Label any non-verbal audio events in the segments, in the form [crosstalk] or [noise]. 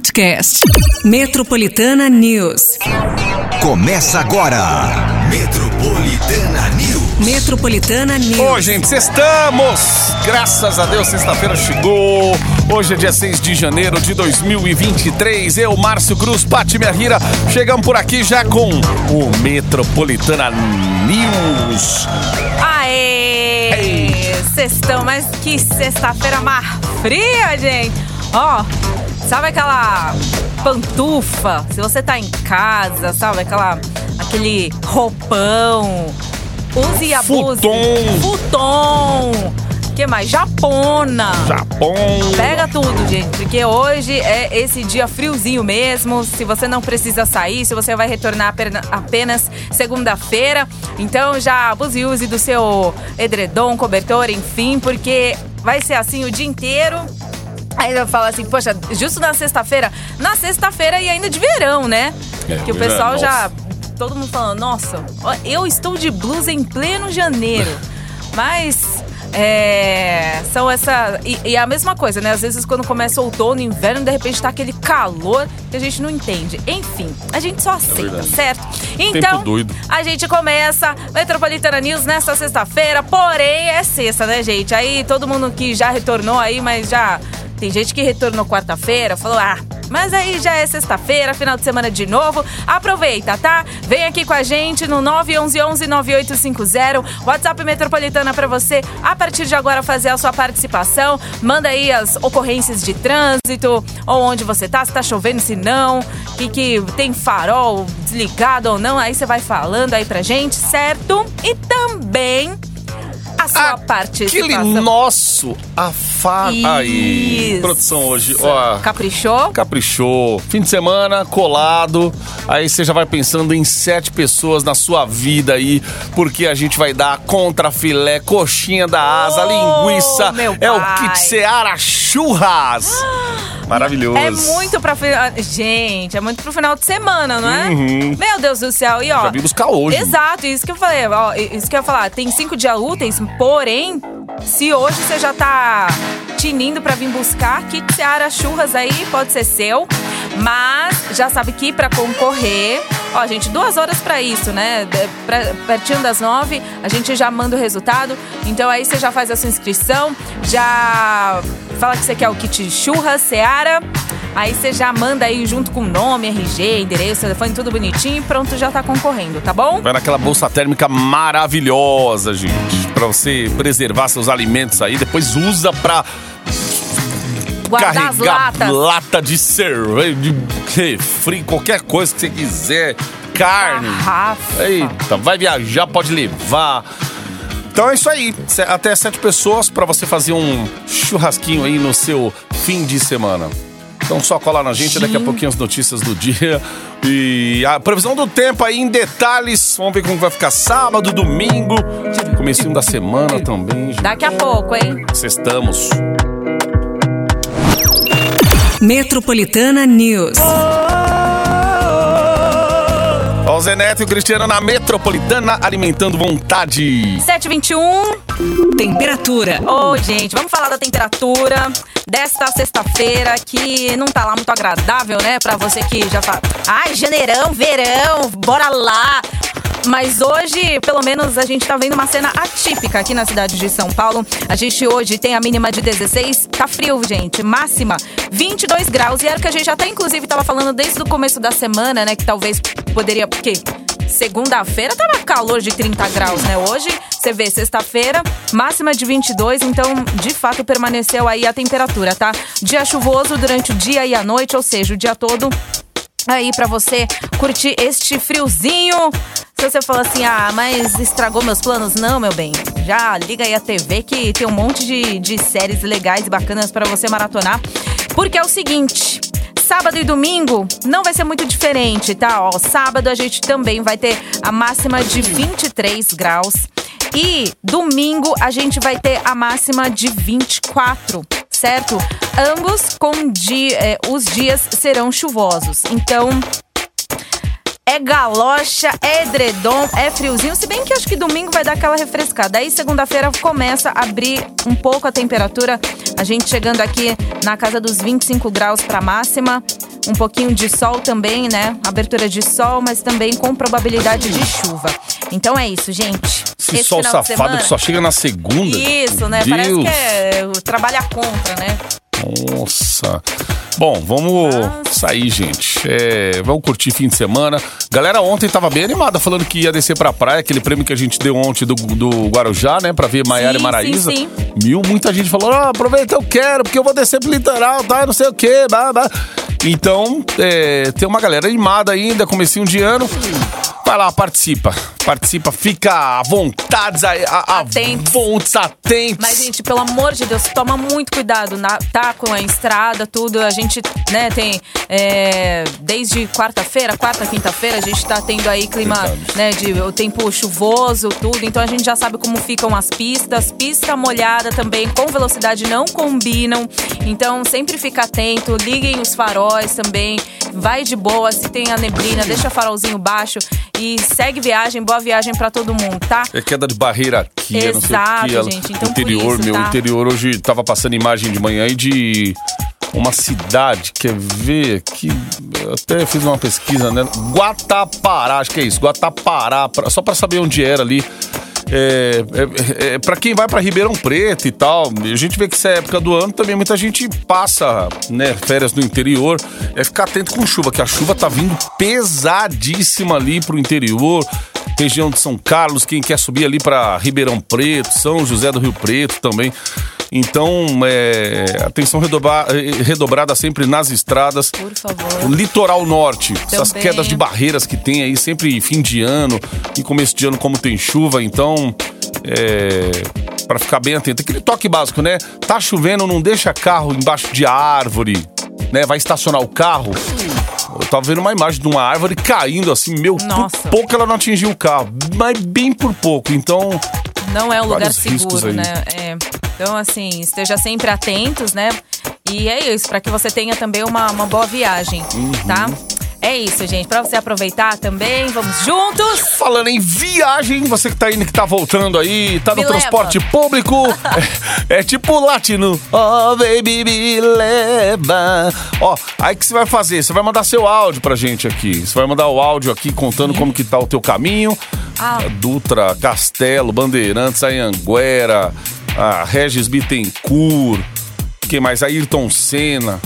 podcast. Metropolitana News. Começa agora. Metropolitana News. Metropolitana News. Ô, gente, estamos! Graças a Deus, sexta-feira chegou. Hoje é dia 6 de janeiro de 2023. Eu, Márcio Cruz, Pati Rira, chegamos por aqui já com o Metropolitana News. Aê! Sextão, mas que sexta-feira mais fria, gente! Ó, sabe aquela pantufa? Se você tá em casa, sabe? Aquela, aquele roupão. Use e abuse. Futon. Futon. que mais? Japona. Japão. Pega tudo, gente, porque hoje é esse dia friozinho mesmo. Se você não precisa sair, se você vai retornar apena- apenas segunda-feira, então já abuse e use do seu edredom, cobertor, enfim, porque vai ser assim o dia inteiro. Aí eu falo assim, poxa, justo na sexta-feira, na sexta-feira e ainda de verão, né? É, que o verão, pessoal já. nossa. Todo mundo falando, nossa, eu estou de blusa em pleno janeiro. [laughs] Mas é, são essa. E, e a mesma coisa, né? Às vezes quando começa o outono, inverno, de repente tá aquele calor que a gente não entende. Enfim, a gente só aceita, verdade. certo? Então, doido. a gente começa Metropolitana News nesta sexta-feira, porém é sexta, né, gente? Aí todo mundo que já retornou aí, mas já. Tem gente que retornou quarta-feira, falou, ah, mas aí já é sexta-feira, final de semana de novo. Aproveita, tá? Vem aqui com a gente no 911-9850, WhatsApp Metropolitana pra você, a partir de agora, fazer a sua participação. Manda aí as ocorrências de trânsito, ou onde você tá, se tá chovendo, se não, que, que tem farol desligado ou não, aí você vai falando aí pra gente, certo? E também a sua Aquele participação. nosso afado. Aí, produção hoje. Ó, Caprichou? Caprichou. Fim de semana, colado. Aí você já vai pensando em sete pessoas na sua vida aí, porque a gente vai dar contra filé, coxinha da asa, Oh, linguiça. É o kit Seara Churras. [gasps] Maravilhoso. É muito pra. ah, Gente, é muito pro final de semana, não é? Meu Deus do céu. E ó. Uhum. Já vim buscar hoje. Exato, isso que eu falei. Ó, isso que eu ia falar. Tem cinco dias úteis, porém, se hoje você já tá tinindo pra vir buscar, kit Seara Churras aí pode ser seu. Mas já sabe que pra concorrer. Ó, gente, duas horas pra isso, né? Pra- pertinho das nove, a gente já manda o resultado. Então aí você já faz a sua inscrição, já fala que você quer o kit churras, Seara. Aí você já manda aí junto com nome, RG, endereço, telefone, tudo bonitinho e pronto, já tá concorrendo, tá bom? Vai naquela bolsa térmica maravilhosa, gente. Pra você preservar seus alimentos aí. Depois usa pra Guardar carregar lata de cerveja, de refri, qualquer coisa que você quiser. Carne. Garrafa. Eita, vai viajar, pode levar. Então é isso aí. Até sete pessoas pra você fazer um churrasquinho aí no seu fim de semana. Então só colar na gente, daqui a pouquinho as notícias do dia. E a previsão do tempo aí em detalhes. Vamos ver como vai ficar sábado, domingo. Comecinho da semana também. gente. Daqui a pouco, hein? Sextamos. Metropolitana News. Ó, o Zé Neto e o Cristiano na Metropolitana alimentando vontade. 721. Temperatura. Ô, gente, vamos falar da temperatura desta sexta-feira que não tá lá muito agradável, né? Pra você que já fala, ai, janeirão, verão, bora lá. Mas hoje, pelo menos, a gente tá vendo uma cena atípica aqui na cidade de São Paulo. A gente hoje tem a mínima de 16, tá frio, gente. Máxima 22 graus. E era o que a gente até, inclusive, tava falando desde o começo da semana, né? Que talvez poderia. Porque segunda-feira tava calor de 30 graus, né? Hoje, você vê, sexta-feira, máxima de 22, então, de fato, permaneceu aí a temperatura, tá? Dia chuvoso durante o dia e a noite, ou seja, o dia todo aí pra você curtir este friozinho. Se você falar assim, ah, mas estragou meus planos, não, meu bem. Já liga aí a TV que tem um monte de, de séries legais e bacanas pra você maratonar. Porque é o seguinte. Sábado e domingo não vai ser muito diferente, tá? Ó, sábado a gente também vai ter a máxima de 23 graus. E domingo a gente vai ter a máxima de 24 certo? Ambos com di- eh, os dias serão chuvosos. Então, é galocha, é edredom, é friozinho. Se bem que acho que domingo vai dar aquela refrescada. Aí segunda-feira começa a abrir um pouco a temperatura. A gente chegando aqui na casa dos 25 graus para máxima. um pouquinho de sol também, né? Abertura de sol, mas também com probabilidade de chuva. Então é isso, gente. Esse, sol final de safado semana- que só chega na segunda. Isso, né? Deus. Parece que é trabalha contra, né? Nossa. Bom, vamos sair, gente. É, vamos curtir fim de semana. Galera ontem tava bem animada, falando que ia descer pra praia, aquele prêmio que a gente deu ontem do, do Guarujá, né? Pra ver Maiara e Sim, Maraísa. sim, Mil, muita gente falou: ah, aproveita, eu quero, porque eu vou descer pro litoral, tá? Não sei o quê, blá, blá. Então, é, tem uma galera animada ainda, comecinho de ano. Vai lá, participa. Participa, fica à vontade, a, a, a Atentos. vontades, atentos. Mas, gente, pelo amor de Deus, toma muito cuidado, na, tá? Com a estrada, tudo. A gente, né, tem. é, desde quarta-feira, quarta, quinta-feira, a gente tá tendo aí clima, Verdade. né, de o tempo chuvoso, tudo. Então a gente já sabe como ficam as pistas. Pista molhada também, com velocidade, não combinam. Então sempre fica atento, liguem os faróis também. Vai de boa, se tem a neblina, deixa o farolzinho baixo e segue viagem, boa viagem pra todo mundo, tá? É queda de barreira aqui, é não sei o Exato, que. gente, então por interior, isso, meu, tá? interior hoje tava passando imagem de manhã aí de uma cidade, quer ver aqui? Eu até fiz uma pesquisa, né? Guatapará, acho que é isso, Guatapará, pra- só pra saber onde era ali. É, é, é, para quem vai pra Ribeirão Preto e tal, a gente vê que essa época do ano também muita gente passa, né, férias no interior. É ficar atento com chuva, que a chuva tá vindo pesadíssima ali pro interior região de São Carlos, quem quer subir ali para Ribeirão Preto, São José do Rio Preto também. Então, é, atenção redobra- eh, redobrada sempre nas estradas. Por O favor. litoral norte, essas Também. quedas de barreiras que tem aí, sempre fim de ano e começo de ano, como tem chuva, então. É, para ficar bem atento. Aquele toque básico, né? Tá chovendo, não deixa carro embaixo de árvore, né? Vai estacionar o carro. Eu tava vendo uma imagem de uma árvore caindo assim, meu, Nossa. por pouco ela não atingiu o carro, mas bem por pouco. Então, Não é um lugar seguro, né? É. Então, assim, esteja sempre atentos, né? E é isso, para que você tenha também uma, uma boa viagem, tá? Uhum. É isso, gente. Para você aproveitar também, vamos juntos! Falando em viagem, você que tá indo, que tá voltando aí, tá no Me leva. transporte público, [laughs] é, é tipo latino. Oh, baby, me leva. Ó, aí que você vai fazer? Você vai mandar seu áudio pra gente aqui. Você vai mandar o áudio aqui contando como que tá o teu caminho. Ah. Dutra, Castelo, Bandeirantes, Anhanguera, a Regis Bittencourt, quem mais? Ayrton Senna.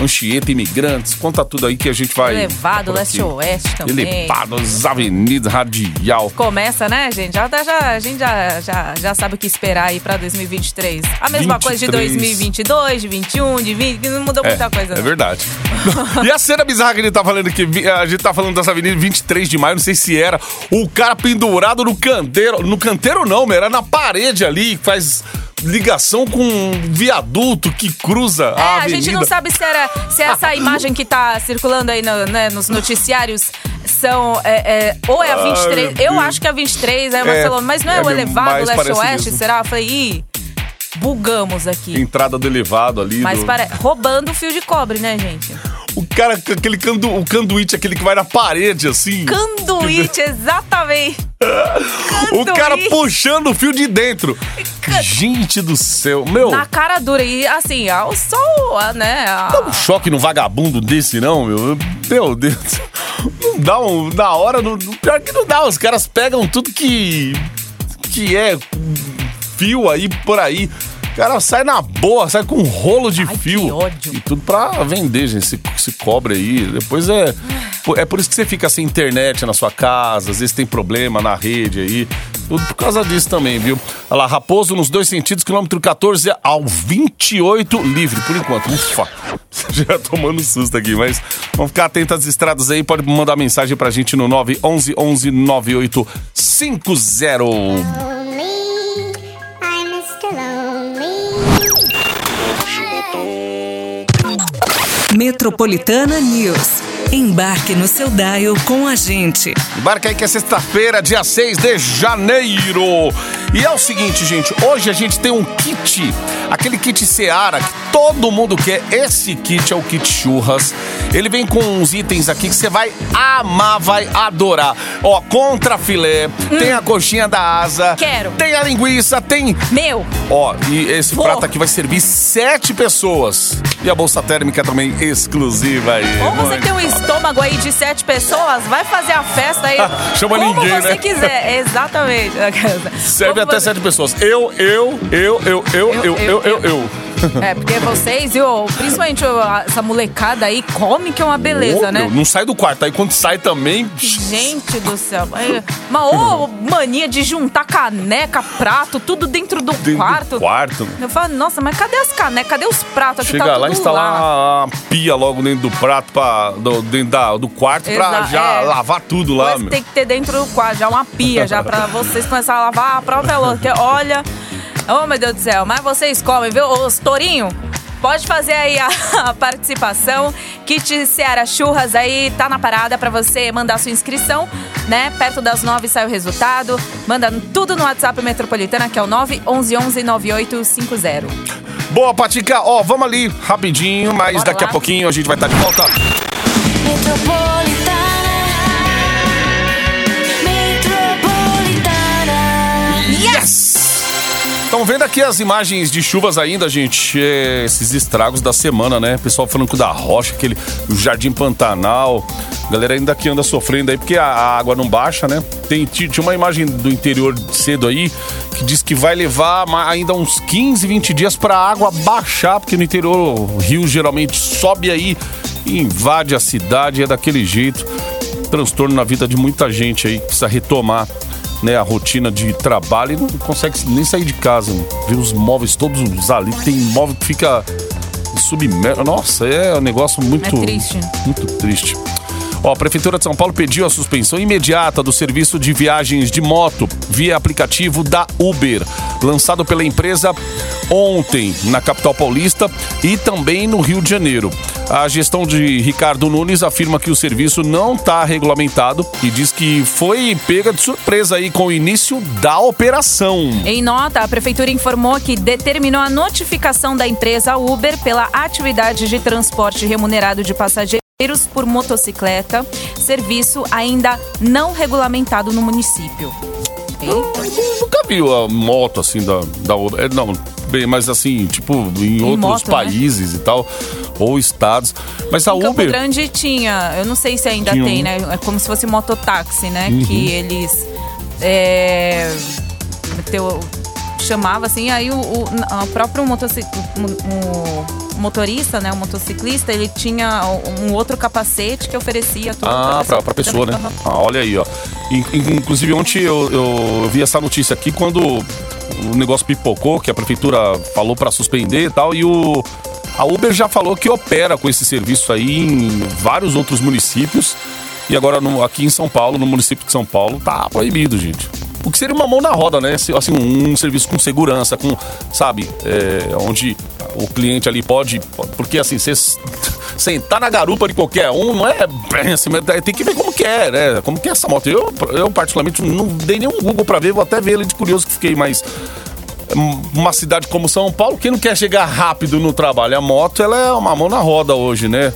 Anchieta, Imigrantes, conta tudo aí que a gente vai. Elevado, por leste aqui. oeste também. Elevado, as avenidas, radial. Começa, né, gente? Já, tá- já, a gente já, já, já sabe o que esperar aí pra 2023. A mesma coisa de 23. 2022, de 21, de 20, que não mudou muita coisa. É não. verdade. [laughs] e a cena bizarra que ele tá falando vi- a gente tá falando dessa avenida 23 de maio, não sei se era o cara pendurado no canteiro, no canteiro não, meu, era na parede ali, faz ligação com um viaduto que cruza É, a a avenida. gente não sabe se, era, se essa [laughs] imagem que tá circulando aí no- né, nos noticiários são. é, é, ou é a Ai, 23. meu eu acho que é a 23, aí É, Marcelo, mas não é, é o elevado leste-oeste? mesmo. Será? Eu falei, ih, bugamos aqui. Entrada do elevado ali. Mas do- para... roubando o fio de cobre, né, gente? O cara, aquele candu, o canduíte, aquele que vai na parede, assim. Canduíte, exatamente. o cara puxando o fio de dentro. Gente do céu. Meu, Na cara dura. E assim, ao sol, né? a- um choque no vagabundo desse, não, meu. Meu Deus. Não dá um. Na hora, não, pior que não dá. Os caras pegam tudo que. que é fio aí por aí. O cara sai na boa, sai com um rolo de Ai, fio. que ódio. E tudo pra vender, gente. Esse, esse cobre aí. Depois é. É por isso que você fica sem internet na sua casa. Às vezes tem problema na rede aí. Tudo por causa disso também, viu? Olha lá, Raposo nos dois sentidos, quilômetro 14 ao 28, livre, por enquanto. Ufa! [laughs] Já tomando susto aqui, mas vamos ficar atento às estradas aí. Pode mandar mensagem pra gente no 911 11 9850. Metropolitana News. Embarque no seu dial com a gente. Embarca aí que é sexta-feira, dia 6 de janeiro. E é o seguinte, gente, hoje a gente tem um kit, aquele kit Seara que todo mundo quer. Esse kit é o kit churras. Ele vem com uns itens aqui que você vai amar, vai adorar. Ó, contra filé, tem a coxinha da asa, Quero. tem a linguiça, tem Meu, Ó, e esse Vou. prato aqui vai servir sete pessoas. E a bolsa térmica também exclusiva aí. Ou você tem um estômago aí de sete pessoas, vai fazer a festa aí. [laughs] Chama como ninguém, você né? quiser. [laughs] Exatamente. [laughs] Serve Como até você- sete pessoas. Eu, eu, eu, eu, eu, eu, eu, eu, eu. É, porque vocês, viu, principalmente essa molecada aí, come que é uma beleza, Ô, né? meu, Não sai do quarto. Aí quando sai também. Gente do céu. Uma ô, mania de juntar caneca, prato, tudo dentro do dentro do quarto. quarto. Eu falo, nossa, mas cadê as canecas? Cadê os pratos? Aqui Chega tá lá, tudo instalar uma pia logo dentro do prato, pra, do, dentro da, do quarto, pra Exa- já é. lavar tudo lá, Coisa meu. tem que ter dentro do quarto, já uma pia, já pra vocês começarem a lavar a própria louça. Porque, olha, oh meu Deus do céu, mas vocês comem, viu? Os tourinho, pode fazer aí a, [laughs] a participação. Kit Seara Churras aí tá na parada pra você mandar sua inscrição, né? Perto das nove sai o resultado. Manda tudo no WhatsApp Metropolitana, que é o 911 9850. Boa, Patica. Ó, vamos ali rapidinho, mas Bora daqui a lá. pouquinho a gente vai estar de volta. Yes! Estão vendo aqui as imagens de chuvas ainda, gente? É, esses estragos da semana, né? Pessoal falando que da Rocha, aquele o Jardim Pantanal. Galera ainda que anda sofrendo aí porque a, a água não baixa, né? Tem, ti- tinha uma imagem do interior cedo aí que diz que vai levar ainda uns 15, 20 dias pra água baixar, porque no interior o rio geralmente sobe aí e invade a cidade, é daquele jeito. Transtorno na vida de muita gente aí precisa retomar né, a rotina de trabalho e não consegue nem sair de casa. Vê os móveis todos ali. Tem móvel que fica submerso. Nossa, é um negócio muito. É triste. Muito triste. Ó, a Prefeitura de São Paulo pediu a suspensão imediata do serviço de viagens de moto via aplicativo da Uber, lançado pela empresa ontem na capital paulista e também no Rio de Janeiro. A gestão de Ricardo Nunes afirma que o serviço não está regulamentado e diz que foi pega de surpresa aí com o início da operação. Em nota, a prefeitura informou que determinou a notificação da empresa Uber pela atividade de transporte remunerado de passageiros por motocicleta, serviço ainda não regulamentado no município. Eita. Nunca viu a moto assim da, da Uber. É, Não, bem, mas assim, tipo, em, outros moto, né? países e tal, ou estados. Mas a Em Campo Uber. Grande tinha, eu não sei se ainda tem, um. né? É como se fosse mototáxi, né? Uhum. Que eles é, teu, chamava assim, aí o, o, o próprio motoci- o- motorista, né? O motociclista, ele tinha um outro capacete que oferecia tudo Ah, pra, pra pessoa, né? Ah, olha aí, ó. In- in- Inclusive, ontem eu, eu vi essa notícia aqui quando o negócio pipocou, que a prefeitura falou pra suspender e tal, e o. A Uber já falou que opera com esse serviço aí em vários outros municípios. E agora no- aqui em São Paulo, no município de São Paulo, tá proibido, gente. O que seria uma mão na roda, né? Assim, um, um serviço com segurança, com, sabe, é, onde o cliente ali pode. Porque assim, você [laughs] sentar na garupa de qualquer um não é bem assim, tem que ver como que é, né? Como que é essa moto. Eu, eu particularmente, não dei nenhum Google pra ver, vou até ver ele de curioso que fiquei, mas uma cidade como São Paulo, quem não quer chegar rápido no trabalho? A moto, ela é uma mão na roda hoje, né?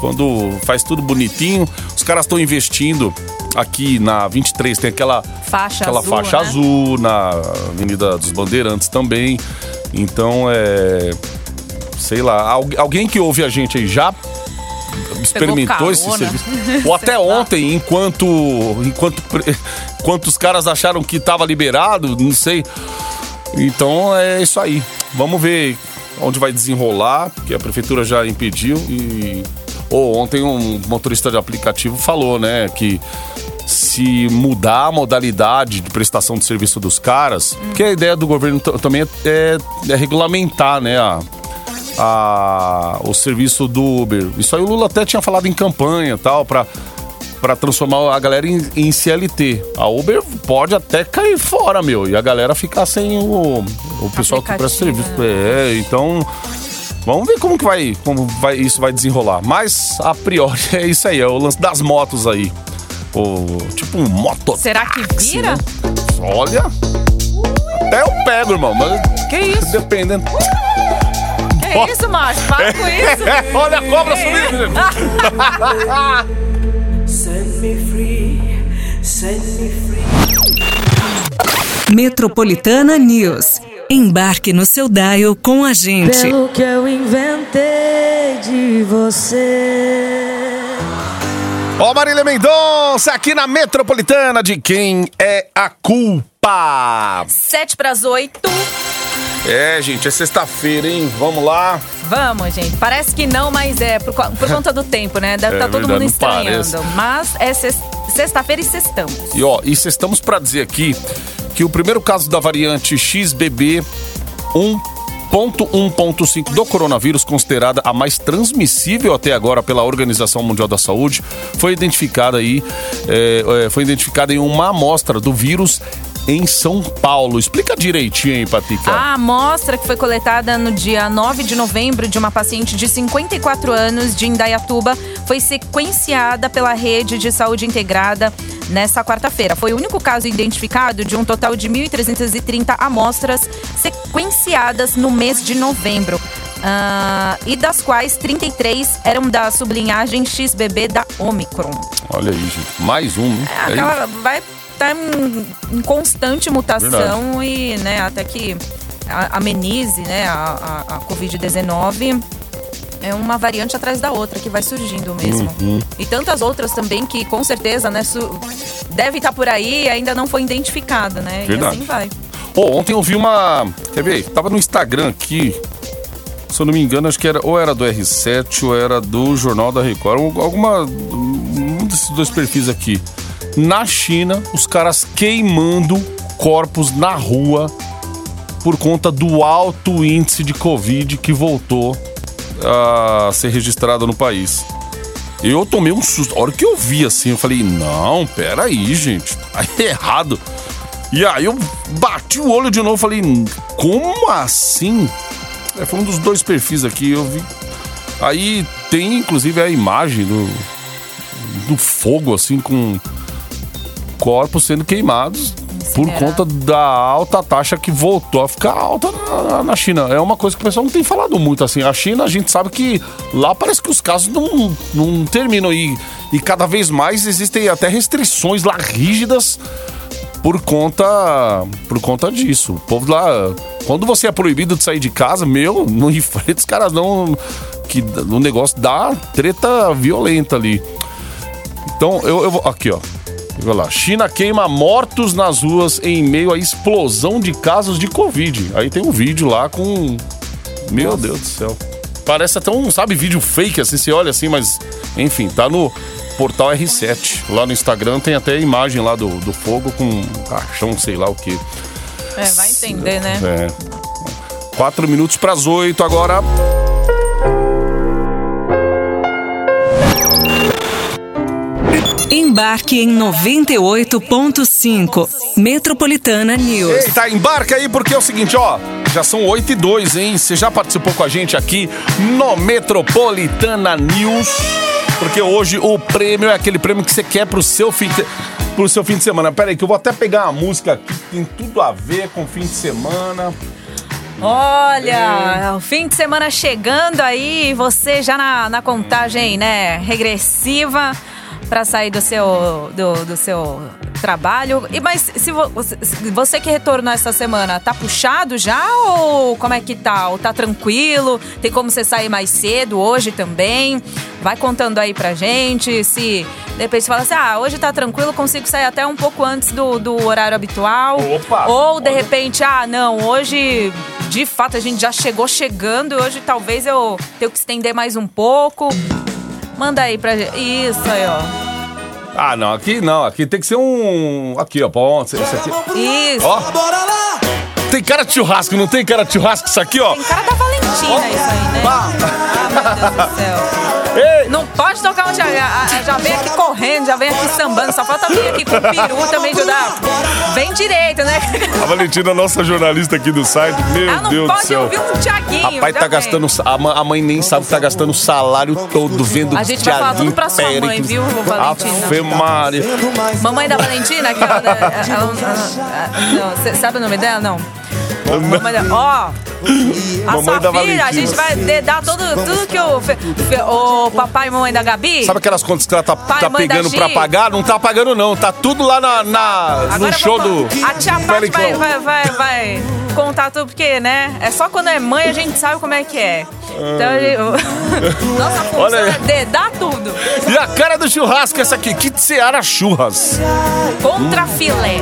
Quando faz tudo bonitinho, os caras estão investindo aqui na 23, tem aquela Faixa aquela azul, faixa né? azul na Avenida dos Bandeirantes também. Então é sei lá, al- alguém que ouve a gente aí já experimentou esse serviço? [laughs] Ou até ontem, enquanto enquanto enquanto os caras acharam que estava liberado, não sei. Então é isso aí. Vamos ver onde vai desenrolar, porque a prefeitura já impediu e ou ontem um motorista de aplicativo falou, né, que se mudar a modalidade de prestação de serviço dos caras, que a ideia do governo também é, é- regulamentar, né, a, a- o serviço do Uber. Isso aí o Lula até tinha falado em campanha tal, pra, pra transformar a galera em, em CLT. A Uber pode até cair fora, meu, e a galera ficar sem o, o pessoal que presta serviço. É, então... Vamos ver como que vai, como vai, isso vai desenrolar. Mas, a priori, [laughs] é isso aí, é o lance das motos aí. O, tipo um moto. Será que vira? Olha, até eu pego, irmão, mas Que isso? dependendo. Que isso, macho? Para com [laughs] isso. Olha a cobra subindo. Set me free, set me free. Metropolitana News. Embarque no seu dial com a gente. Pelo que eu inventei de você. Ó, Marília Mendonça, aqui na Metropolitana, de quem é a culpa? Sete pras oito. É, gente, é sexta-feira, hein? Vamos lá. Vamos, gente. Parece que não, mas é por, por conta do tempo, né? Deve É estar todo verdade, mundo estranhando. Mas é sex- sexta-feira e sextamos. E ó, e estamos para dizer aqui que o primeiro caso da variante XBB 1.1.5 do coronavírus, considerada a mais transmissível até agora pela Organização Mundial da Saúde, foi identificada aí, é, foi identificada em uma amostra do vírus em São Paulo. Explica direitinho aí, Patica. A amostra que foi coletada no dia 9 de novembro de uma paciente de 54 anos de Indaiatuba foi sequenciada pela rede de saúde integrada nessa quarta-feira. Foi o único caso identificado de um total de 1.330 amostras sequenciadas no mês de novembro. Ah, e das quais 33 eram da sublinhagem XBB da Omicron. Olha aí, gente. Mais um, né? É, É aquela vai estar em, em constante mutação e, né, até que amenize, né, a, a, a Covid-19 é uma variante atrás da outra que vai surgindo mesmo. Uhum. E tantas outras também que, com certeza, né, deve estar por aí e ainda não foi identificada, né? Verdade. E assim vai. Pô, ontem eu vi uma. Quer ver? Tava no Instagram aqui. Se eu não me engano, acho que era ou era do R7 ou era do Jornal da Record. Al- Alguma. Um desses dois perfis aqui. Na China, os caras queimando corpos na rua por conta do alto índice de Covid que voltou a ser registrado no país. Eu tomei um susto. A hora que eu vi assim, eu falei: não, peraí, gente. [laughs] Tá errado. E aí eu bati o olho de novo e falei, como assim? É, foi um dos dois perfis aqui, eu vi. Aí tem inclusive a imagem do, do fogo, assim, com corpos sendo queimados por conta da alta taxa que voltou a ficar alta na, na China. É uma coisa que o pessoal não tem falado muito, assim. A China, a gente sabe que lá parece que os casos não, não terminam e, e cada vez mais existem até restrições lá rígidas por conta por conta disso. O povo lá, quando você é proibido de sair de casa, meu, não enfrenta [laughs] os caras não que o negócio dá treta violenta ali. Então, eu, eu vou aqui, ó. Vai lá. China queima mortos nas ruas em meio à explosão de casos de Covid. Aí tem um vídeo lá com. Meu Deus do céu. Parece até um, sabe, vídeo fake, assim, você olha assim, mas. Enfim, tá no portal R7. Lá no Instagram tem até a imagem lá do, do fogo com um caixão, sei lá o que. É, vai entender, né? É. Quatro minutos pras oito agora. Embarque em 98.5. Metropolitana News. Eita, embarca aí porque é o seguinte, ó. Já são 8 e 2, hein? Você já participou com a gente aqui no Metropolitana News. Porque hoje o prêmio é aquele prêmio que você quer pro seu fim de, pro seu fim de semana. Pera aí, que eu vou até pegar uma música aqui que tem tudo a ver com fim de semana. Olha, o fim de semana chegando aí, você já na, na contagem, né, regressiva para sair do seu do, do seu trabalho. E mas se vo- você, você que retornou essa semana, tá puxado já ou como é que tá? Ou tá tranquilo? Tem como você sair mais cedo hoje também? Vai contando aí pra gente, se de repente você fala assim, ah, hoje tá tranquilo, consigo sair até um pouco antes do, do horário habitual. Opa! Ou de Olha. repente, ah, não, hoje de fato a gente já chegou chegando e hoje talvez eu tenho que estender mais um pouco. Manda aí pra gente. Isso aí, ó. Ah, não, aqui não, aqui tem que ser um. Aqui, ó, ponto. Esse aqui. Isso. Ó. Tem cara de churrasco, não tem cara de churrasco isso aqui, ó? Tem cara da Valentina isso aí, né? Ah, meu Deus do céu. Ei! Não pode tocar onde. Já, já vem aqui correndo, já vem aqui sambando, só falta vir aqui com o peru também ajudar. Vem direito, né? A Valentina, nossa jornalista aqui do site, meu Ela não Deus do pode céu. ouvir um Tiaguinho. Rapaz, tá gastando. A mãe nem sabe que tá gastando o salário todo vendo A gente vai falar tudo pra sua mãe, Péricles. viu, Valentina? Ave Maria. Mamãe da Valentina, aquela. da- ela- ela- não, Você sabe o nome dela? Não. Ó, A filha, a gente vai de- dar tudo, tudo que o, fe- fe- o papai e mamãe da Gabi. Sabe aquelas contas que ela tá, Pai, tá pegando pra pagar? Não tá pagando, não. Tá tudo lá na, na- no show do. vamos- A tia Paty vai, vai, vai, vai contar tudo, porque, né? É só quando é mãe a gente sabe como é que é. Então, [laughs] nossa função Olha aí. é de dar tudo. E a cara do churrasco, essa aqui, Kit Seara Churras. Contra filé.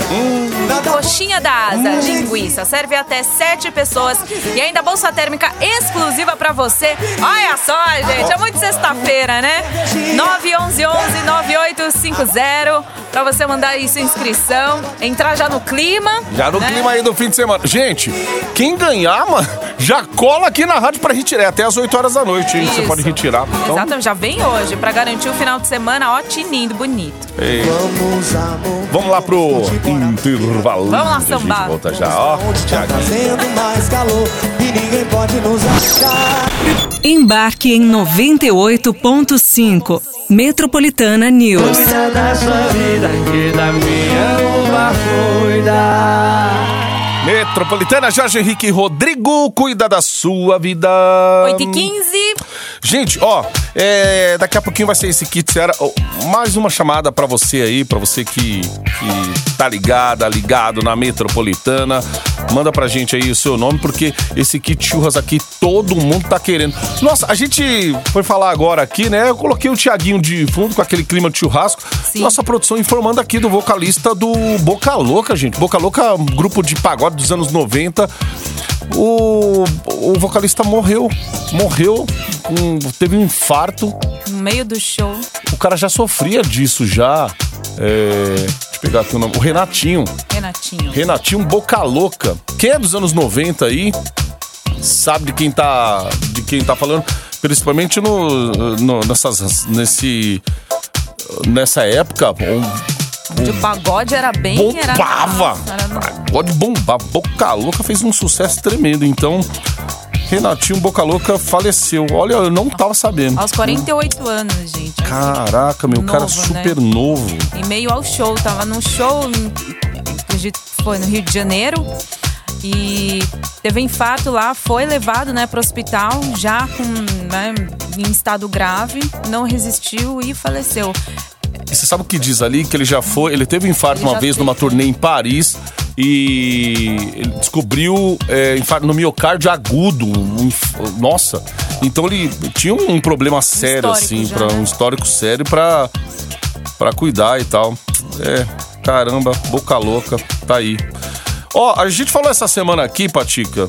Coxinha da asa, linguiça. Serve até sete pessoas. E ainda bolsa térmica exclusiva pra você. Olha só, gente. É muito sexta-feira, né? 911-9850. Pra você mandar aí sua inscrição. Entrar já no clima. Já no né? clima aí do fim de semana. Gente, quem ganhar, [laughs] mano, já cola aqui na rádio pra retirar. É até às 8 horas da noite, hein? Você pode retirar. Então, Exatamente, já vem hoje pra garantir o final de semana ó, tinindo, bonito. ei, vamos lá pro intervalo. Vamos lá, A gente sambar. volta já, ó. Tá fazendo mais calor e ninguém pode nos achar. Embarque em 98.5. Metropolitana News. Cuida da sua vida, que da minha uma cuida. Metropolitana Jorge Henrique Rodrigo, cuida da sua vida. 8 e 15 Gente, ó, é, daqui a pouquinho vai ser esse kit Seara. Mais uma chamada pra você aí, pra você que, que tá ligada, ligado na Metropolitana. Manda pra gente aí o seu nome, porque esse kit churras aqui todo mundo tá querendo. Nossa, a gente foi falar agora aqui, né? Eu coloquei o Tiaguinho de fundo com aquele clima de churrasco. Sim. Nossa produção informando aqui do vocalista do Boca Louca, gente. Boca Louca, um grupo de pagode dos anos 90. O, o vocalista morreu. Morreu, teve um infarto. no meio do show. O cara já sofria disso já. É, deixa eu pegar aqui o nome. O Renatinho. Renatinho. Renatinho Boca Louca. Quem é dos anos 90 aí, sabe de quem tá, de quem tá falando. Principalmente no, no- nessas, nesse, nessa época, um, De pagode era bem. Era, bombava. Era no- Pagode bombava. Boca Louca fez um sucesso tremendo. Então, Renatinho Boca Louca faleceu. Olha, eu não tava sabendo. Aos 48 anos, gente. Caraca, meu, cara Novo, né? super novo. Em meio ao show. Tava num show, foi no Rio de Janeiro. E teve infarto lá, foi levado né, para o hospital, já com, né, em estado grave, não resistiu e faleceu. E você sabe o que diz ali? Que ele já foi, ele teve um infarto Ele uma vez teve. numa turnê em Paris e ele descobriu é, infarto no miocárdio agudo. um nossa, então ele tinha um problema sério histórico assim, já, para né? um histórico sério para para cuidar e tal. É, caramba, boca louca, tá aí. Ó, a gente falou essa semana aqui, Patica,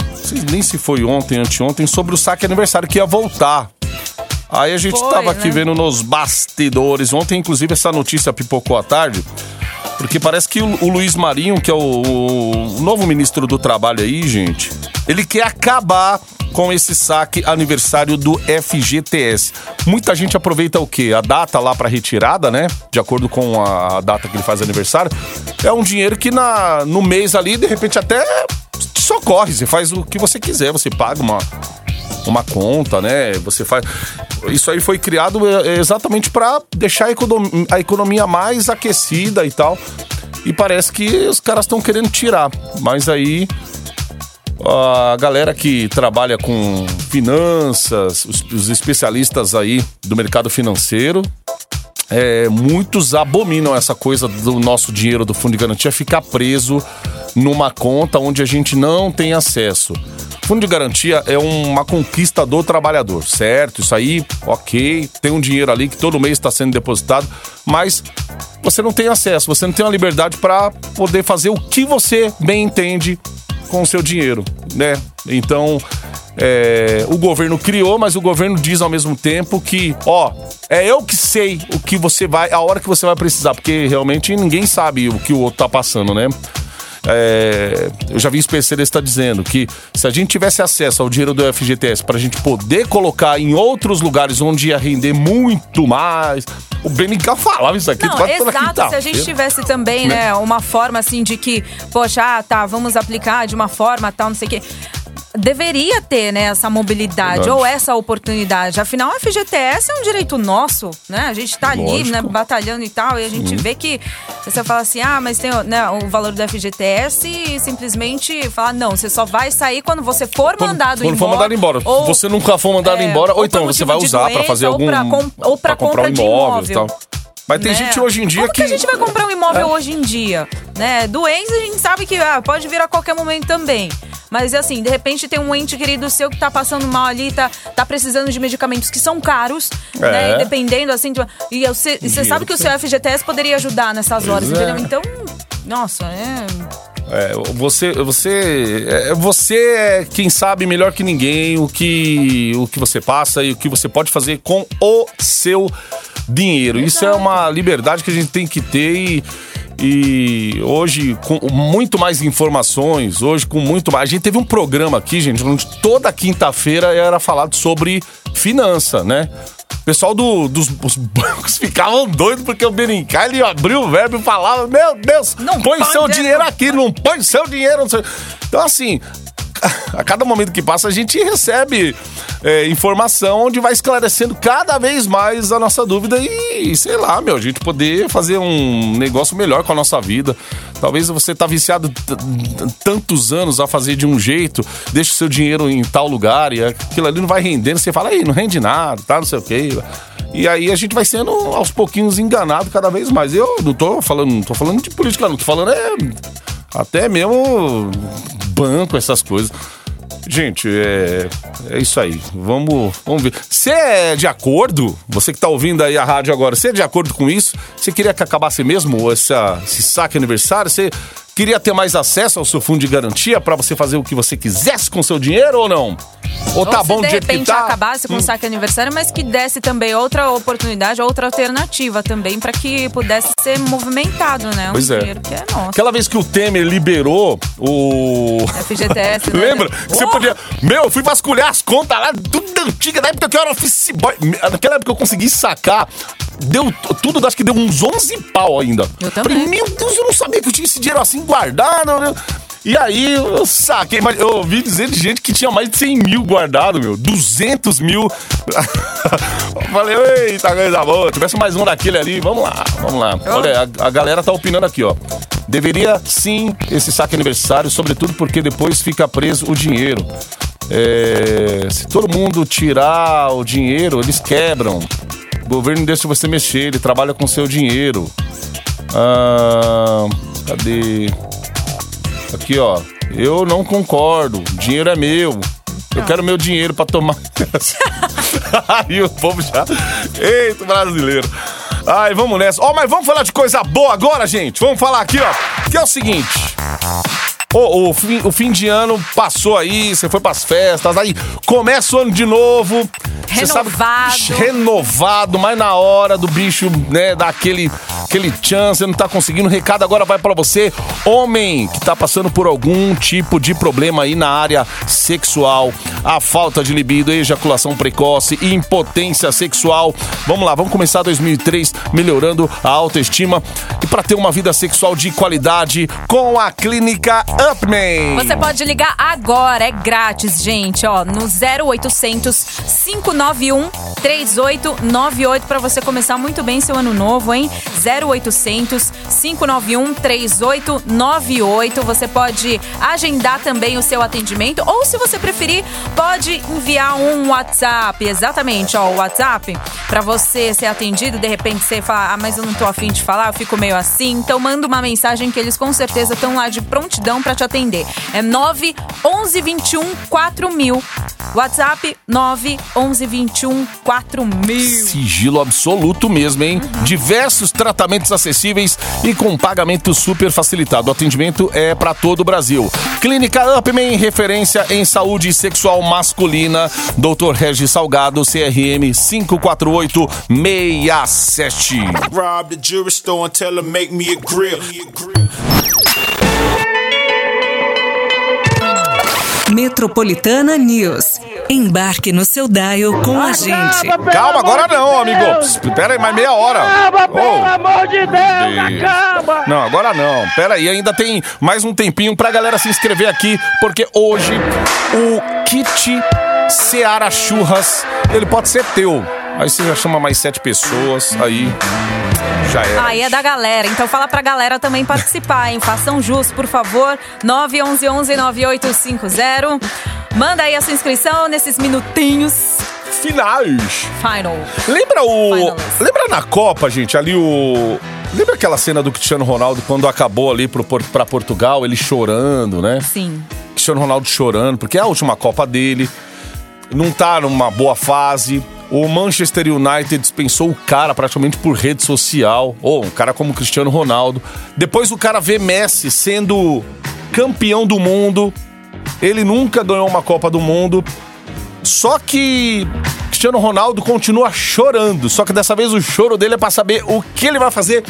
nem se foi ontem, anteontem, sobre o saque aniversário que ia voltar. Aí a gente Foi, tava aqui né? vendo nos bastidores. Ontem, inclusive, essa notícia pipocou à tarde. Porque parece que o, o Luiz Marinho, que é o, o novo ministro do Trabalho aí, gente, ele quer acabar com esse saque aniversário do FGTS. Muita gente aproveita o quê? A data lá para retirada, né? De acordo com a data que ele faz aniversário. É um dinheiro que na, no mês ali, de repente, até te socorre. Você faz o que você quiser, você paga uma, uma conta, né? Você faz. Isso aí foi criado é, exatamente para deixar a economia, a economia mais aquecida e tal. E parece que os caras estão querendo tirar. Mas aí a galera que trabalha com finanças, os, os especialistas aí do mercado financeiro, é, muitos abominam essa coisa do nosso dinheiro do fundo de garantia ficar preso numa conta onde a gente não tem acesso. Fundo de garantia é uma conquista do trabalhador, certo? Isso aí, ok, tem um dinheiro ali que todo mês está sendo depositado, mas você não tem acesso, você não tem a liberdade para poder fazer o que você bem entende com o seu dinheiro, né? Então, é, o governo criou, mas o governo diz ao mesmo tempo que, ó, é eu que sei o que você vai, a hora que você vai precisar, porque realmente ninguém sabe o que o outro tá passando, né? É, eu já vi especialista tá dizendo que se a gente tivesse acesso ao dinheiro do FGTS para a gente poder colocar em outros lugares onde ia render muito mais. O BNK falava isso aqui Não, exato. Se a gente tivesse também, né, uma forma assim de que, poxa, ah, tá, vamos aplicar de uma forma tal, não sei o quê. Deveria ter né, essa mobilidade Verdade. ou essa oportunidade. Afinal, o FGTS é um direito nosso, né? A gente tá ali, né, batalhando e tal, e a gente vê que você fala assim, ah, mas tem né, o valor do FGTS e simplesmente fala, não, você só vai sair quando você for Quando- mandado quando embora. for mandado embora. ou- Você nunca for mandado é, embora, ou por então você vai usar doença, fazer ou algum. pra com- ou pra comprar compra um de imóvel e imóvel. tal. Mas tem né? gente hoje em dia Como que. É. que a gente vai comprar um imóvel hoje em dia? Né? Doença a gente sabe que ah, pode vir a qualquer momento também. Mas assim, de repente tem um ente querido seu que tá passando mal ali, tá, tá precisando de medicamentos que são caros, É. né? E dependendo assim. de- E você sabe que o seu FGTS poderia ajudar nessas horas, Pois é. entendeu? Então, nossa, é. É, você, você, é, você é quem sabe melhor que ninguém o que, o que você passa e o que você pode fazer com o seu dinheiro. Isso é uma liberdade que a gente tem que ter e, e hoje com muito mais informações, hoje com muito mais. A gente teve um programa aqui, gente, onde toda quinta-feira era falado sobre finança, né? O pessoal do- dos os bancos [laughs] ficavam doidos porque o Benincai ele abriu o verbo e falava: Meu Deus, Não põe seu dinheiro. dinheiro aqui, não põe seu dinheiro. Então, assim, [laughs] a cada momento que passa, a gente recebe é, informação onde vai esclarecendo cada vez mais a nossa dúvida e, sei lá, meu, a gente poder fazer um negócio melhor com a nossa vida. Talvez você tá viciado tantos anos a fazer de um jeito, deixa o seu dinheiro em tal lugar e aquilo ali não vai rendendo. Você fala, aí, não rende nada, tá, não sei o quê. E aí a gente vai sendo aos pouquinhos enganado cada vez mais. Eu não tô falando, não tô falando de política, não, tô falando é até mesmo banco, essas coisas. Gente, é, é isso aí. Vamos, vamos ver. Você é de acordo? Você que tá ouvindo aí a rádio agora, você é de acordo com isso? Você queria que acabasse mesmo essa, esse saque aniversário? Você queria ter mais acesso ao seu fundo de garantia para você fazer o que você quisesse com seu dinheiro ou não? Ou tá Ou se bom de repente tá? acabasse com o saque aniversário, mas que desse também outra oportunidade, outra alternativa também, pra que pudesse ser movimentado, né? Um Pois é. dinheiro que é nosso. Aquela vez que o Temer liberou o. FGTS, [laughs] né? Lembra? Que você Oh! podia. Meu, eu fui vasculhar as contas lá, tudo antiga, na época que eu era office boy. Naquela época eu consegui sacar. Deu tudo, acho que deu uns 11 pau ainda. Eu também. Falei, meu Deus, eu não sabia que eu tinha esse dinheiro assim guardado. né? E aí eu saquei, mas eu ouvi dizer de gente que tinha mais de 100 mil guardado, meu. 200 mil. [laughs] Falei, eita, coisa boa. Tivesse mais um daquele ali, vamos lá, vamos lá. Olha, a, a galera tá opinando aqui, ó. Deveria sim esse saque aniversário, sobretudo porque depois fica preso o dinheiro. É, se todo mundo tirar o dinheiro, eles quebram. O governo deixa você mexer, ele trabalha com seu dinheiro. Ah, cadê? Aqui, ó. Eu não concordo. Dinheiro é meu. Eu quero meu dinheiro pra tomar. [laughs] Aí o povo já. Eita, brasileiro. Ai, vamos nessa. Ó, mas vamos falar de coisa boa agora, gente. Vamos falar aqui, ó. Que é o seguinte. O, o, fim, o fim de ano passou aí, você foi pras festas, aí começa o ano de novo. Você sabe- Renovado. renovado, mas na hora do bicho, né, dar aquele, aquele chance, não tá conseguindo. O recado agora vai pra você, homem que tá passando por algum tipo de problema aí na área sexual, a falta de libido, ejaculação precoce, impotência sexual. Vamos lá, vamos começar 2003 melhorando a autoestima e pra ter uma vida sexual de qualidade com a clínica Upman. Você pode ligar agora, é grátis, gente, ó, no 0800 591 3898 para você começar muito bem seu ano novo, hein? 0800 591 3898. Você pode agendar também o seu atendimento ou se você preferir, pode enviar um WhatsApp, exatamente, ó, o WhatsApp para você ser atendido, de repente você fala: "Ah, mas eu não tô afim de falar, eu fico meio assim". Então manda uma mensagem que eles com certeza estão lá de prontidão para te atender. É 9 11 21 4000. WhatsApp 9 11 21 4000. Sigilo absoluto mesmo, hein? Diversos tratamentos acessíveis e com pagamento super facilitado. O atendimento é para todo o Brasil. Clínica Upman, referência em saúde sexual masculina. Dr. Regis Salgado, CRM 54867. Rob the jewelry store and tell make me a grill. Metropolitana News. Embarque no seu dial com a gente. Calma, agora não, amigo. Pss, Pera aí, mais meia hora. Pelo amor de Deus, Deus. acaba! Não, agora não. Pera aí, ainda tem mais um tempinho pra galera se inscrever aqui, porque hoje o kit Seara Churras, ele pode ser teu. Aí você já chama mais sete pessoas, aí já é. Aí é da galera. Então fala pra galera também participar, hein? Façam jus, por favor. 911-9850. Manda aí a sua inscrição nesses minutinhos. Finais. Final. Lembra o. Finalist. Lembra na Copa, gente, ali o. Lembra aquela cena do Cristiano Ronaldo quando acabou ali pro, pra Portugal, ele chorando, né? Sim. Cristiano Ronaldo chorando, porque é a última Copa dele. Não tá numa boa fase. O Manchester United dispensou o cara praticamente por rede social. Ou um cara como Cristiano Ronaldo. Depois o cara vê Messi sendo campeão do mundo. Ele nunca ganhou uma Copa do Mundo. Só que Cristiano Ronaldo continua chorando. Só que dessa vez o choro dele é pra saber o que ele vai fazer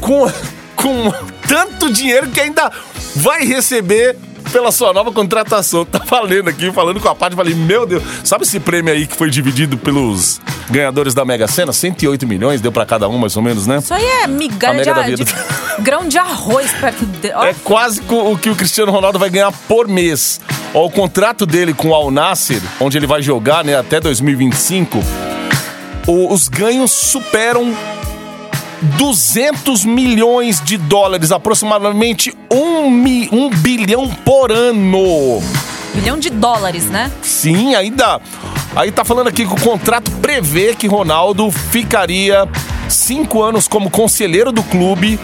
com, [laughs] com tanto dinheiro que ainda vai receber pela sua nova contratação. [laughs] Tá falando aqui, falando com a parte, falei, meu Deus, sabe esse prêmio aí que foi dividido pelos ganhadores da Mega Sena? 108 milhões, deu pra cada um mais ou menos, né? Isso aí é migalha mega da de, vida. de [laughs] grão de arroz perto de. Ó, É quase o que o Cristiano Ronaldo vai ganhar por mês. Ó, o contrato dele com o Al Nassr, onde ele vai jogar né, até 2025, o- os ganhos superam 200 milhões de dólares, aproximadamente um, mi- um bilhão por ano. bilhão de dólares, né? Sim, ainda. Aí tá falando aqui que o contrato prevê que Ronaldo ficaria cinco anos como conselheiro do clube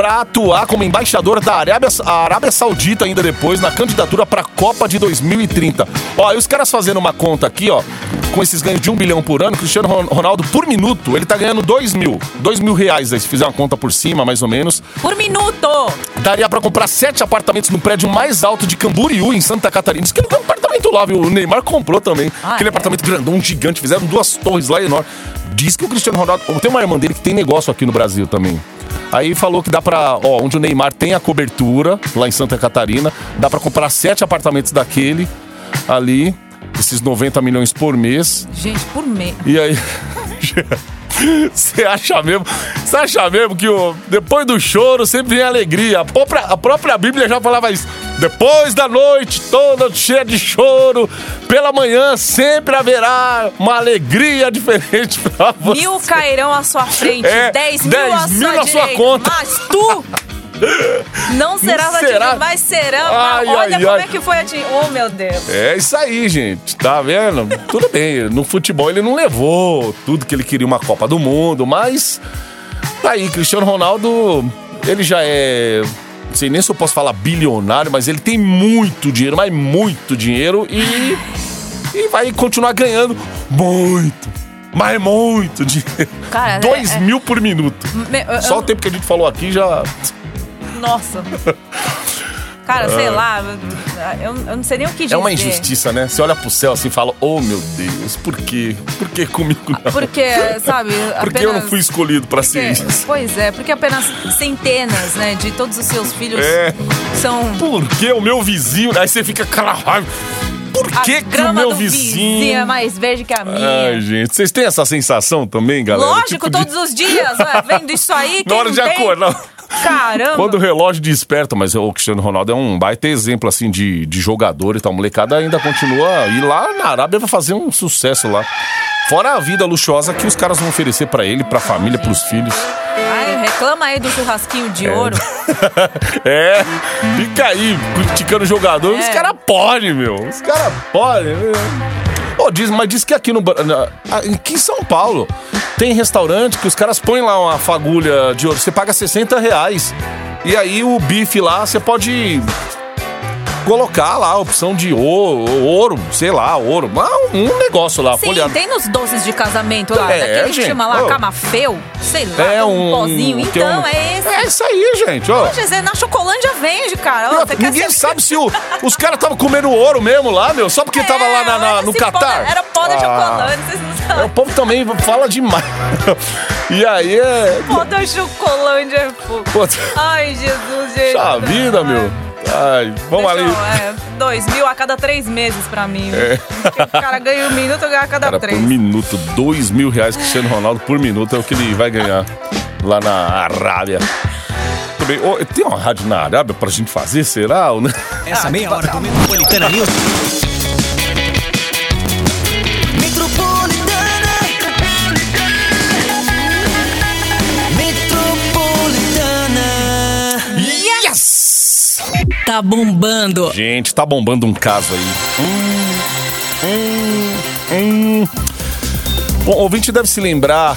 para atuar como embaixador da Arábia, Arábia Saudita ainda depois na candidatura para a Copa de 2030. Ó, e os caras fazendo uma conta aqui, ó, com esses ganhos de um bilhão por ano, Cristiano Ron- Ronaldo por minuto, ele tá ganhando dois mil, dois mil reais, aí, se fizer uma conta por cima, mais ou menos. Por minuto! Daria pra comprar sete apartamentos no prédio mais alto de Camboriú, em Santa Catarina. Diz que ele tem um apartamento lá, viu? O Neymar comprou também. Ah, Aquele é? apartamento grandão, gigante. Fizeram duas torres lá enormes. Diz que o Cristiano Ronaldo... Tem uma irmã dele que tem negócio aqui no Brasil também. Aí falou que dá pra... Ó, onde o Neymar tem a cobertura, lá em Santa Catarina, dá pra comprar sete apartamentos daquele ali. Esses 90 milhões por mês. Gente, por mês. E aí. [laughs] Você acha mesmo? Você acha mesmo que o, depois do choro sempre vem alegria? A própria, a própria Bíblia já falava isso. Depois da noite toda cheia de choro, pela manhã sempre haverá uma alegria diferente [laughs] pra você. Mil cairão à sua frente, É, dez mil 10 à mil sua na sua conta. Mas tu não [laughs] será? atingido, mas serão. Ai, Olha ai, como ai. é que foi atingido. Oh, meu Deus. É isso aí, gente. Tá vendo? Tudo bem. No futebol ele não levou tudo que ele queria uma Copa do Mundo, mas. Tá aí, Cristiano Ronaldo, ele já é. Não sei nem se eu posso falar bilionário, mas ele tem muito dinheiro, mas muito dinheiro e. E vai continuar ganhando muito. Mas muito dinheiro. Cara, é- Dois é- mil por minuto. Me- eu- Só eu- o tempo que a gente falou aqui já. Nossa. Cara, sei lá, eu, eu não sei nem o que dizer. É uma injustiça, né? Você olha pro céu assim e fala: Oh meu Deus, por quê? Por que comigo não? Porque, sabe, [laughs] Porque eu não fui escolhido pra ser isso. Pois é, porque apenas centenas, né, de todos os seus filhos É. são Por que o meu vizinho? Aí você fica raiva. Por que, que o meu do vizinho. é mais verde que a minha. Ai, gente, vocês têm essa sensação também, galera? Lógico, Tipo de- todos os dias, vendo isso aí, [laughs] Na hora de tem? acordar. Caramba. Quando o relógio desperta, mas o Cristiano Ronaldo é um baita exemplo, assim, de, de jogador e tal. A molecada ainda continua. E lá na Arábia vai fazer um sucesso lá. Fora a vida luxuosa que os caras vão oferecer pra ele, pra família, pros filhos. Ai, reclama aí do churrasquinho de ouro. [laughs] é, fica aí criticando o jogador. Os É. caras podem, meu. Os caras podem. meu. Pô, diz, mas diz que aqui no aqui em São Paulo tem restaurante que os caras põem lá uma fagulha de ouro. Você paga 60 reais. E aí o bife lá você pode colocar lá a opção de ouro, ouro sei lá, ouro. mas Um negócio lá, Sim, folheado. tem nos doces de casamento lá, É, daquele que gente, chama lá ô. camafeu, sei lá, É tem um, pozinho. que é Então, um- é esse. É isso aí, gente. Ó. Na Chocolândia vende, cara. Ninguém sabe se o- os caras estavam comendo ouro mesmo lá, meu, só porque tava lá na- na- no Catar. Era pó da Ah. Chocolândia, vocês não É, sabem. o povo também fala demais. [laughs] E aí é. Pó da Chocolândia é. Pô, Ai, Jesus, gente. Puxa vida, meu. Ai, vamos Deixa ali. eu- é. dois mil a cada três meses pra mim. Porque O cara ganha um minuto, ganha a cada Cara, três. por minuto, dois mil reais Cristiano Ronaldo por minuto é o que ele vai ganhar lá na Arábia. Tudo bem. Ô, tem uma rádio na Arábia pra gente fazer, será? Ou não? Essa meia hora do Metropolitana News. Tá bombando. Gente, tá bombando um caso aí. Hum, hum, hum. Bom, o ouvinte deve se lembrar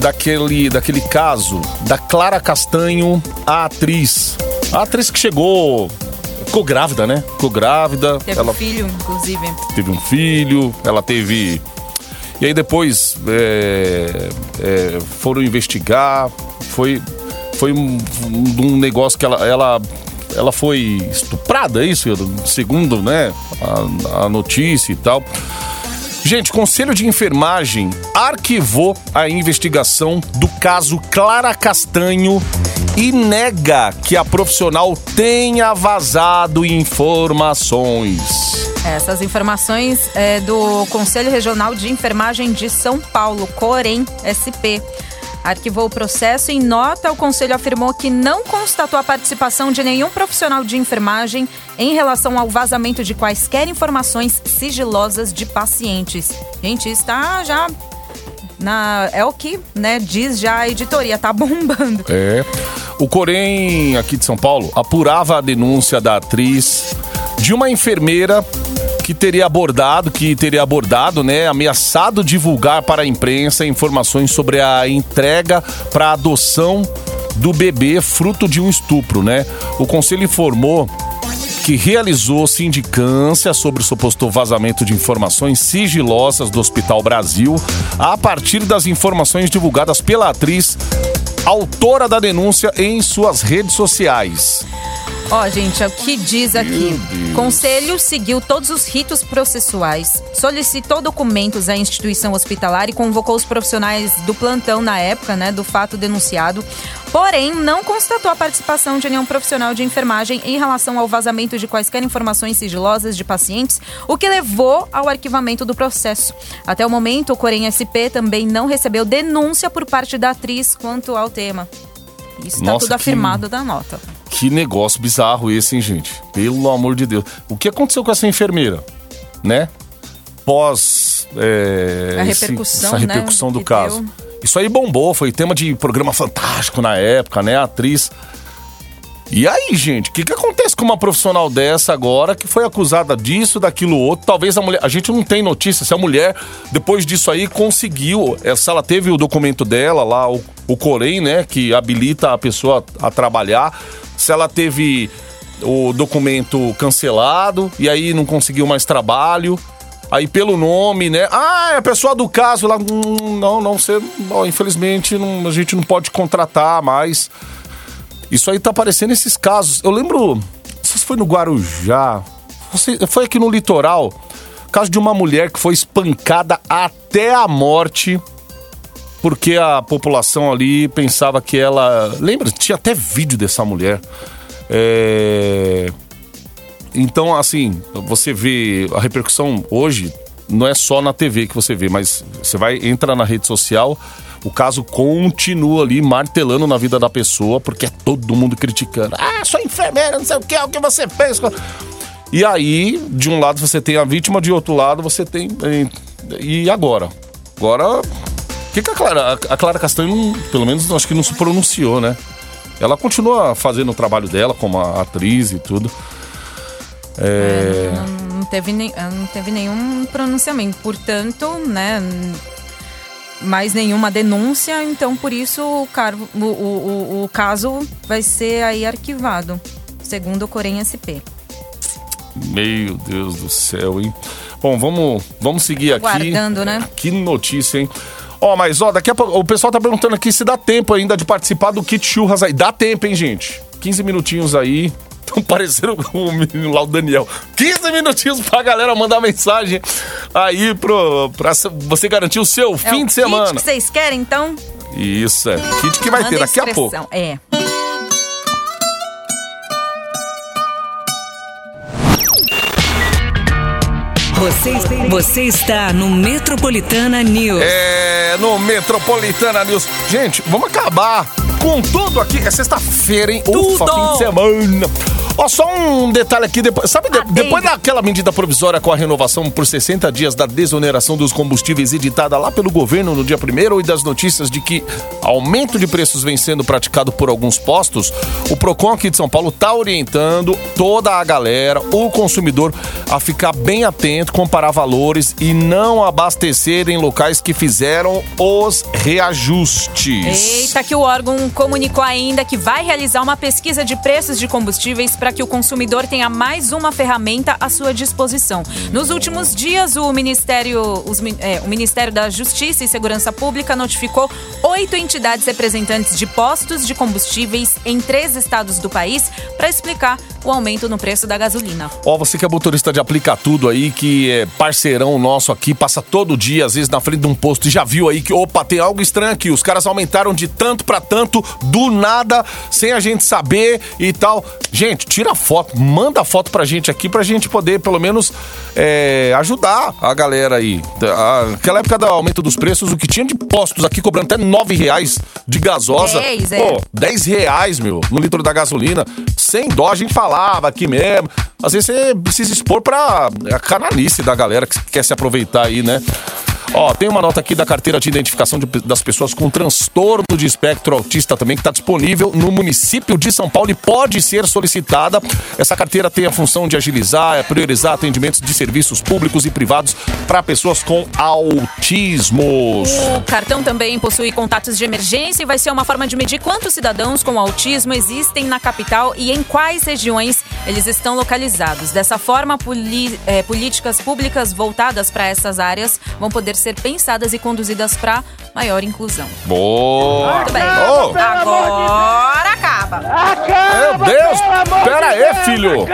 daquele, daquele caso da Clara Castanho, a atriz. A atriz que chegou. Ficou grávida, né? Ficou grávida. Teve ela um filho, inclusive. teve um filho, ela teve. E aí depois é, é, foram investigar. Foi, foi um, um negócio que ela, ela, ela foi estuprada, é isso? Segundo né, a, a notícia e tal. Gente, Conselho de Enfermagem arquivou a investigação do caso Clara Castanho e nega que a profissional tenha vazado informações. Essas informações é do Conselho Regional de Enfermagem de São Paulo, Corém SP. Arquivou o processo em nota o Conselho afirmou que não constatou a participação de nenhum profissional de enfermagem em relação ao vazamento de quaisquer informações sigilosas de pacientes. Gente, está já na é o que, né, diz já a editoria, tá [laughs] bombando. É. O Corém, aqui de São Paulo, apurava a denúncia da atriz de uma enfermeira que teria abordado, que teria abordado, né, ameaçado divulgar para a imprensa informações sobre a entrega para adoção do bebê fruto de um estupro, né? O conselho informou que realizou sindicância sobre o suposto vazamento de informações sigilosas do Hospital Brasil a partir das informações divulgadas pela atriz, autora da denúncia em suas redes sociais. Ó, gente, é o que diz aqui. Conselho seguiu todos os ritos processuais, solicitou documentos à instituição hospitalar e convocou os profissionais do plantão na época, né, do fato denunciado. Porém, não constatou a participação de nenhum profissional de enfermagem em relação ao vazamento de quaisquer informações sigilosas de pacientes, o que levou ao arquivamento do processo. Até o momento, o Corém SP também não recebeu denúncia por parte da atriz quanto ao tema. Isso está tudo que- afirmado da nota. Que negócio bizarro esse, hein, gente? Pelo amor de Deus. O que aconteceu com essa enfermeira, né? Pós é, A esse- repercussão, essa né, repercussão do que caso. deu. Isso aí bombou, foi tema de programa fantástico na época, né? A atriz. E aí, gente, o que, que acontece com uma profissional dessa agora que foi acusada disso, daquilo outro? Talvez a mulher. A gente não tem notícia se a mulher, depois disso aí, conseguiu. Se ela teve o documento dela lá, o, o Corém, né? Que habilita a pessoa a trabalhar. Se ela teve o documento cancelado e aí não conseguiu mais trabalho. Aí pelo nome, né? Ah, é a pessoa do caso lá. Hum, não, não, você. ó, infelizmente, não- a gente não pode contratar mais. Isso aí tá aparecendo esses casos. Eu lembro. Se foi no Guarujá. Foi aqui no litoral. Caso de uma mulher que foi espancada até a morte. Porque a população ali pensava que ela. Lembra? Tinha até vídeo dessa mulher. É. Então, assim, você vê a repercussão hoje, não é só na TV que você vê, mas você vai, entra na rede social, o caso continua ali martelando na vida da pessoa, porque é todo mundo criticando. Ah, sua enfermeira, não sei o que, é o que você fez. E aí, de um lado você tem a vítima, de outro lado você tem. E agora? Agora. Que, que a Clara. A Clara Castanho, não- pelo menos, acho que não se pronunciou, né? Ela continua fazendo o trabalho dela como atriz e tudo. É. Não, não teve nem, não teve nenhum pronunciamento. Portanto, né, mais nenhuma denúncia, então por isso o, o, o, o- caso vai ser aí arquivado, segundo o Corém SP. Meu Deus do céu, hein? Bom, vamos, vamos seguir aqui. Aguardando, né? Que notícia, hein? Ó, mas ó, daqui a pouco o pessoal tá perguntando aqui se dá tempo ainda de participar do kit churras aí. Dá tempo, hein, gente? 15 minutinhos aí. [laughs] Estão parecendo o menino lá, o Daniel. 15 minutinhos pra galera mandar mensagem aí pro, pra você garantir o seu é fim o de semana. Kit que vocês querem, então? Isso, é. Kit que vai Manda ter daqui a pouco. É. Você, você está no Metropolitana News. É, no Metropolitana News. Gente, vamos acabar com tudo aqui. É sexta-feira, hein? Ufa, Tudo! fim de semana. Ó, só um detalhe aqui. Depois, sabe, de- depois daquela medida provisória com a renovação por 60 dias da desoneração dos combustíveis editada lá pelo governo no dia 1 e das notícias de que aumento de preços vem sendo praticado por alguns postos, o PROCON aqui de São Paulo está orientando toda a galera, o consumidor, a ficar bem atento, comparar valores e não abastecer em locais que fizeram os reajustes. Eita, que o órgão comunicou ainda que vai realizar uma pesquisa de preços de combustíveis para que o consumidor tenha mais uma ferramenta à sua disposição. Nos últimos dias, o Ministério, os é, o Ministério da Justiça e Segurança Pública notificou oito entidades representantes de postos de combustíveis em três estados do país para explicar o aumento no preço da gasolina. Ó, você que é motorista de aplica tudo aí, que é parceirão nosso aqui, passa todo dia, às vezes na frente de um posto, e já viu aí que, opa, tem algo estranho aqui. Os caras aumentaram de tanto pra tanto, do nada, sem a gente saber e tal. Gente, tira foto, manda foto pra gente aqui, pra gente poder, pelo menos, é, ajudar a galera aí. A- Aquela época do aumento dos preços, o que tinha de postos aqui cobrando até nove reais de gasosa. Dez, é. Pô, 10 reais, meu, no litro da gasolina. Sem dó, a gente falava aqui mesmo. Às vezes você precisa expor pra a canalice da galera que quer se aproveitar aí, né? Ó, tem uma nota aqui da carteira de identificação de- das pessoas com transtorno de espectro autista também, que está disponível no município de São Paulo e pode ser solicitada. Essa carteira tem a função de agilizar, é, priorizar atendimentos de serviços públicos e privados para pessoas com autismos. O cartão também possui contatos de emergência e vai ser uma forma de medir quantos cidadãos com autismo existem na capital e em quais regiões eles estão localizados. Dessa forma, poli- eh, políticas públicas voltadas para essas áreas vão poder ser pensadas e conduzidas para maior inclusão. Boa! Muito bem. Ô, Agora acaba. Meu Deus! Pera aí, filho!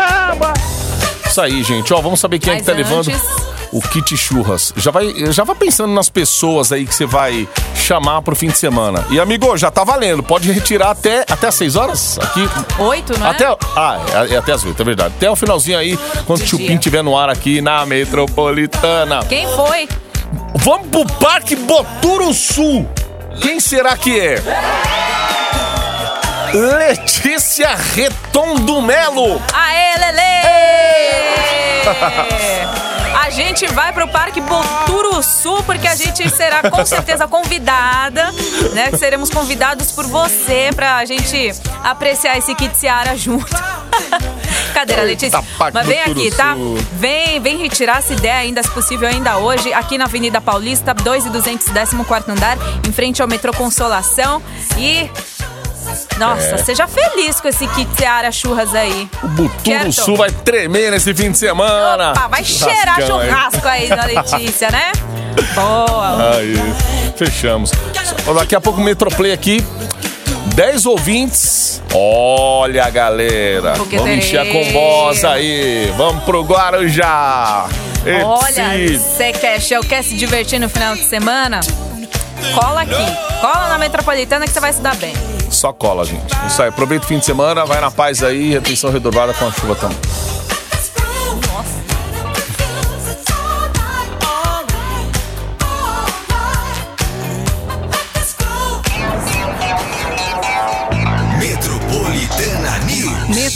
Isso aí, gente. Ó, vamos saber quem é que Mas tá levando antes- o kit churras. Já vai, já vai pensando nas pessoas aí que você vai chamar pro fim de semana. E, amigo, já tá valendo. Pode retirar até, até às 6 horas aqui. Oito, não é? Até, ah, é, é até as 8, é verdade. Até o finalzinho aí, quando o Chupim estiver no ar aqui na Metropolitana. Quem foi? Vamos pro Parque Boturo Sul. Quem será que é? Letícia Reton Melo. Aê, Lele! A gente vai pro Parque Boturuçu porque a gente será com certeza convidada, né? Seremos convidados por você pra gente apreciar esse kit Seara junto. Cadeira, Letícia. Parque Mas vem aqui, tá? Vem, vem retirar essa ideia ainda, se possível, ainda hoje, aqui na Avenida Paulista, 2 e 214 andar, em frente ao metrô Consolação. E. Nossa, É. seja feliz com esse kit Seara Churras aí. O Buturo. Sul vai tremer nesse fim de semana. Opa, vai cheirar Churrascão aí. churrasco aí da Letícia, né? [laughs] Boa. Aí, fechamos. Daqui a pouco o Metroplay aqui. 10 ouvintes. Olha, galera. Porque Vamos encher a terei. combosa aí. Vamos pro Guarujá. Olha, você quer show, quer se divertir no final de semana? Cola aqui. Cola na Metropolitana que você vai se dar bem. Só cola, gente. Isso aí. Aproveita o fim de semana, vai na paz aí. Retenção redobrada com a chuva também.